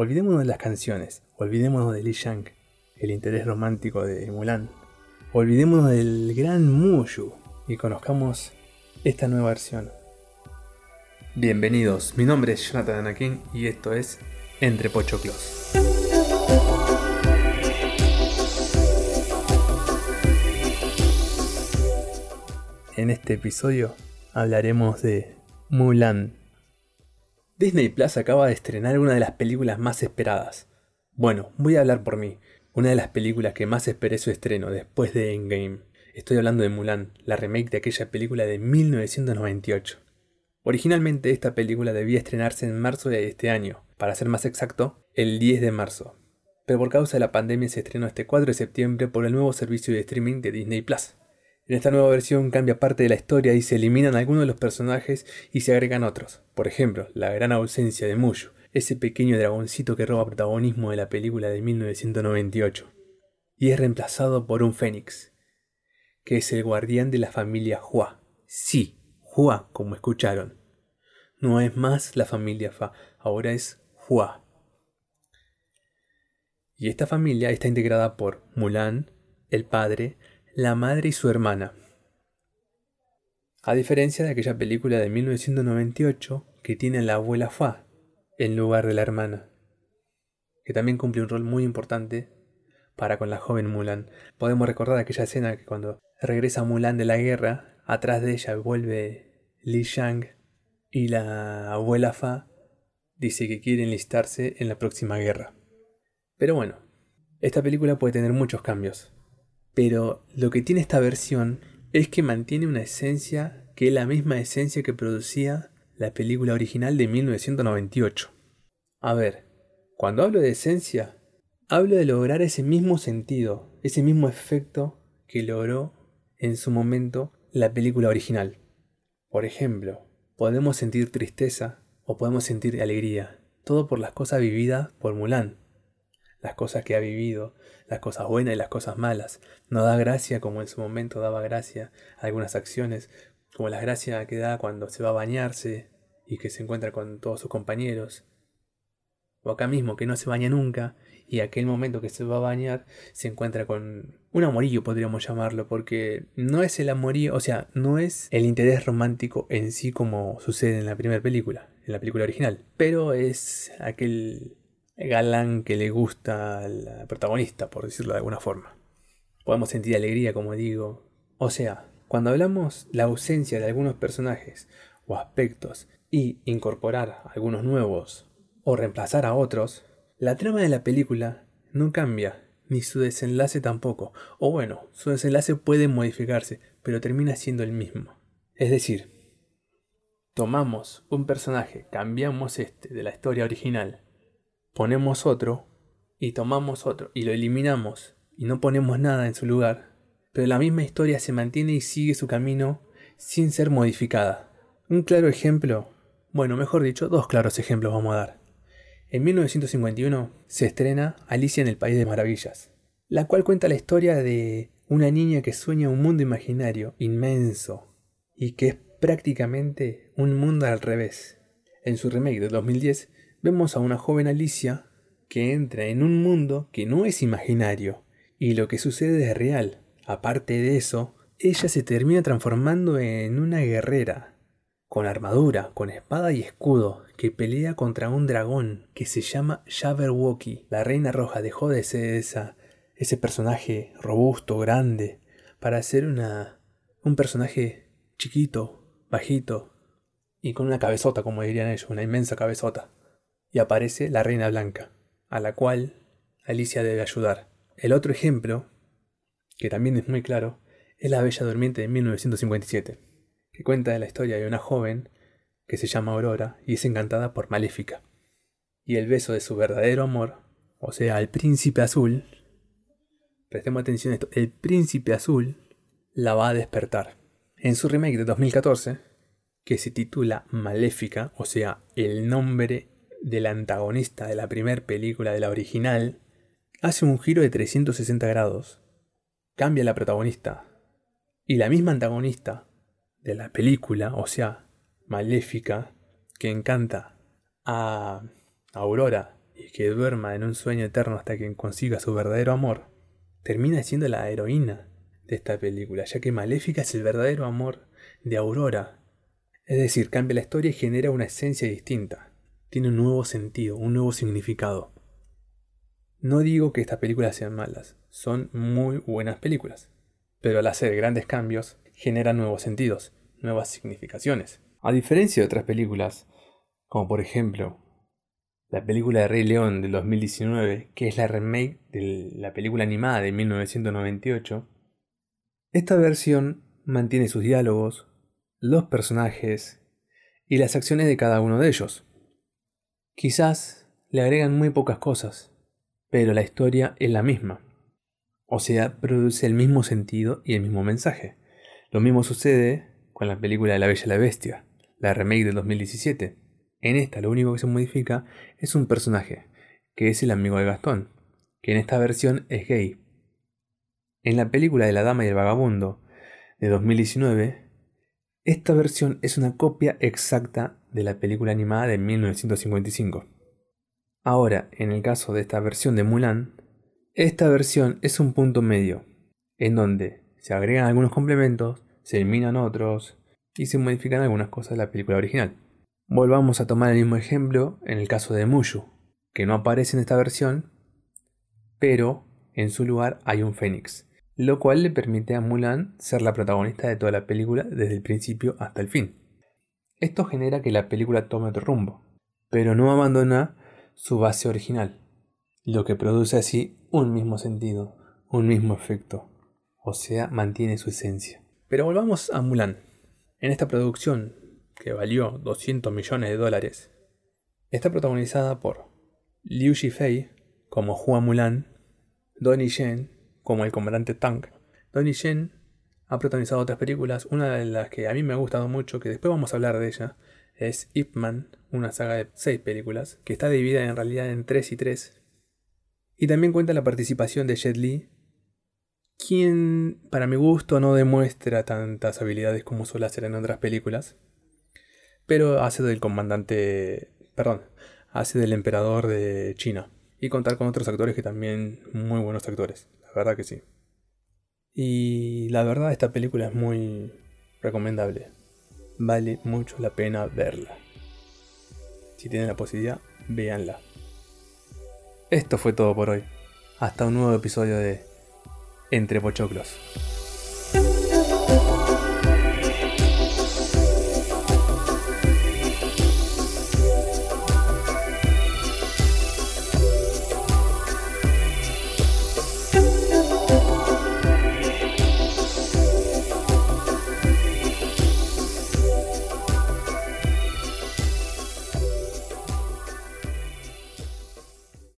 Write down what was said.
Olvidémonos de las canciones, olvidémonos de Li Shang, el interés romántico de Mulan. Olvidémonos del gran Mushu y conozcamos esta nueva versión. Bienvenidos, mi nombre es Jonathan Anakin y esto es Entre Pochoclos. En este episodio hablaremos de Mulan. Disney Plus acaba de estrenar una de las películas más esperadas. Bueno, voy a hablar por mí. Una de las películas que más esperé su estreno después de Endgame. Estoy hablando de Mulan, la remake de aquella película de 1998. Originalmente esta película debía estrenarse en marzo de este año, para ser más exacto, el 10 de marzo. Pero por causa de la pandemia se estrenó este 4 de septiembre por el nuevo servicio de streaming de Disney Plus. En esta nueva versión cambia parte de la historia y se eliminan algunos de los personajes y se agregan otros. Por ejemplo, la gran ausencia de Mushu, ese pequeño dragoncito que roba protagonismo de la película de 1998. Y es reemplazado por un fénix, que es el guardián de la familia Hua. Sí, Hua, como escucharon. No es más la familia Fa, ahora es Hua. Y esta familia está integrada por Mulan, el padre, la madre y su hermana. A diferencia de aquella película de 1998 que tiene a la abuela Fa en lugar de la hermana, que también cumple un rol muy importante para con la joven Mulan. Podemos recordar aquella escena que cuando regresa Mulan de la guerra, atrás de ella vuelve Li Shang y la abuela Fa dice que quiere enlistarse en la próxima guerra. Pero bueno, esta película puede tener muchos cambios. Pero lo que tiene esta versión es que mantiene una esencia que es la misma esencia que producía la película original de 1998. A ver, cuando hablo de esencia, hablo de lograr ese mismo sentido, ese mismo efecto que logró en su momento la película original. Por ejemplo, podemos sentir tristeza o podemos sentir alegría, todo por las cosas vividas por Mulan las cosas que ha vivido, las cosas buenas y las cosas malas. No da gracia como en su momento daba gracia algunas acciones, como la gracia que da cuando se va a bañarse y que se encuentra con todos sus compañeros. O acá mismo que no se baña nunca y aquel momento que se va a bañar se encuentra con un amorillo podríamos llamarlo porque no es el amorillo, o sea, no es el interés romántico en sí como sucede en la primera película, en la película original, pero es aquel galán que le gusta al protagonista, por decirlo de alguna forma. Podemos sentir alegría, como digo. O sea, cuando hablamos la ausencia de algunos personajes o aspectos y incorporar algunos nuevos o reemplazar a otros, la trama de la película no cambia, ni su desenlace tampoco. O bueno, su desenlace puede modificarse, pero termina siendo el mismo. Es decir, tomamos un personaje, cambiamos este de la historia original ponemos otro y tomamos otro y lo eliminamos y no ponemos nada en su lugar, pero la misma historia se mantiene y sigue su camino sin ser modificada. Un claro ejemplo, bueno, mejor dicho, dos claros ejemplos vamos a dar. En 1951 se estrena Alicia en el País de Maravillas, la cual cuenta la historia de una niña que sueña un mundo imaginario inmenso y que es prácticamente un mundo al revés. En su remake de 2010 vemos a una joven Alicia que entra en un mundo que no es imaginario y lo que sucede es real. Aparte de eso, ella se termina transformando en una guerrera, con armadura, con espada y escudo, que pelea contra un dragón que se llama Jabberwocky. La Reina Roja dejó de ser esa, ese personaje robusto, grande, para ser una, un personaje chiquito, bajito y con una cabezota, como dirían ellos, una inmensa cabezota y aparece la Reina Blanca, a la cual Alicia debe ayudar. El otro ejemplo, que también es muy claro, es La Bella Durmiente de 1957, que cuenta la historia de una joven que se llama Aurora y es encantada por Maléfica. Y el beso de su verdadero amor, o sea, el príncipe azul, prestemos atención a esto, el príncipe azul la va a despertar. En su remake de 2014, que se titula Maléfica, o sea, el nombre del antagonista de la primera película de la original, hace un giro de 360 grados. Cambia la protagonista. Y la misma antagonista de la película, o sea, maléfica, que encanta a Aurora y que duerma en un sueño eterno hasta que consiga su verdadero amor, termina siendo la heroína de esta película, ya que Maléfica es el verdadero amor de Aurora. Es decir, cambia la historia y genera una esencia distinta. Tiene un nuevo sentido, un nuevo significado. No digo que estas películas sean malas, son muy buenas películas, pero al hacer grandes cambios generan nuevos sentidos, nuevas significaciones. A diferencia de otras películas, como por ejemplo la película de Rey León del 2019, que es la remake de la película animada de 1998, esta versión mantiene sus diálogos, los personajes y las acciones de cada uno de ellos. Quizás le agregan muy pocas cosas, pero la historia es la misma. O sea, produce el mismo sentido y el mismo mensaje. Lo mismo sucede con la película de La Bella y la Bestia, la remake del 2017 en esta lo único que se modifica es un personaje, que es el amigo de Gastón, que en esta versión es gay. En la película de La Dama y el Vagabundo de 2019, esta versión es una copia exacta de la película animada de 1955. Ahora, en el caso de esta versión de Mulan, esta versión es un punto medio, en donde se agregan algunos complementos, se eliminan otros y se modifican algunas cosas de la película original. Volvamos a tomar el mismo ejemplo en el caso de Mushu, que no aparece en esta versión, pero en su lugar hay un Fénix, lo cual le permite a Mulan ser la protagonista de toda la película desde el principio hasta el fin. Esto genera que la película tome otro rumbo, pero no abandona su base original, lo que produce así un mismo sentido, un mismo efecto, o sea, mantiene su esencia. Pero volvamos a Mulan. En esta producción que valió 200 millones de dólares, está protagonizada por Liu Shifei como Hua Mulan, Donnie Yen como el comandante Tang. Donnie Yen ha protagonizado otras películas, una de las que a mí me ha gustado mucho, que después vamos a hablar de ella, es Ip Man, una saga de 6 películas, que está dividida en realidad en 3 y 3. Y también cuenta la participación de Jet Li, quien para mi gusto no demuestra tantas habilidades como suele hacer en otras películas pero hace del comandante, perdón, hace del emperador de China. Y contar con otros actores que también muy buenos actores, la verdad que sí. Y la verdad esta película es muy recomendable. Vale mucho la pena verla. Si tienen la posibilidad, véanla. Esto fue todo por hoy. Hasta un nuevo episodio de Entre Pochoclos.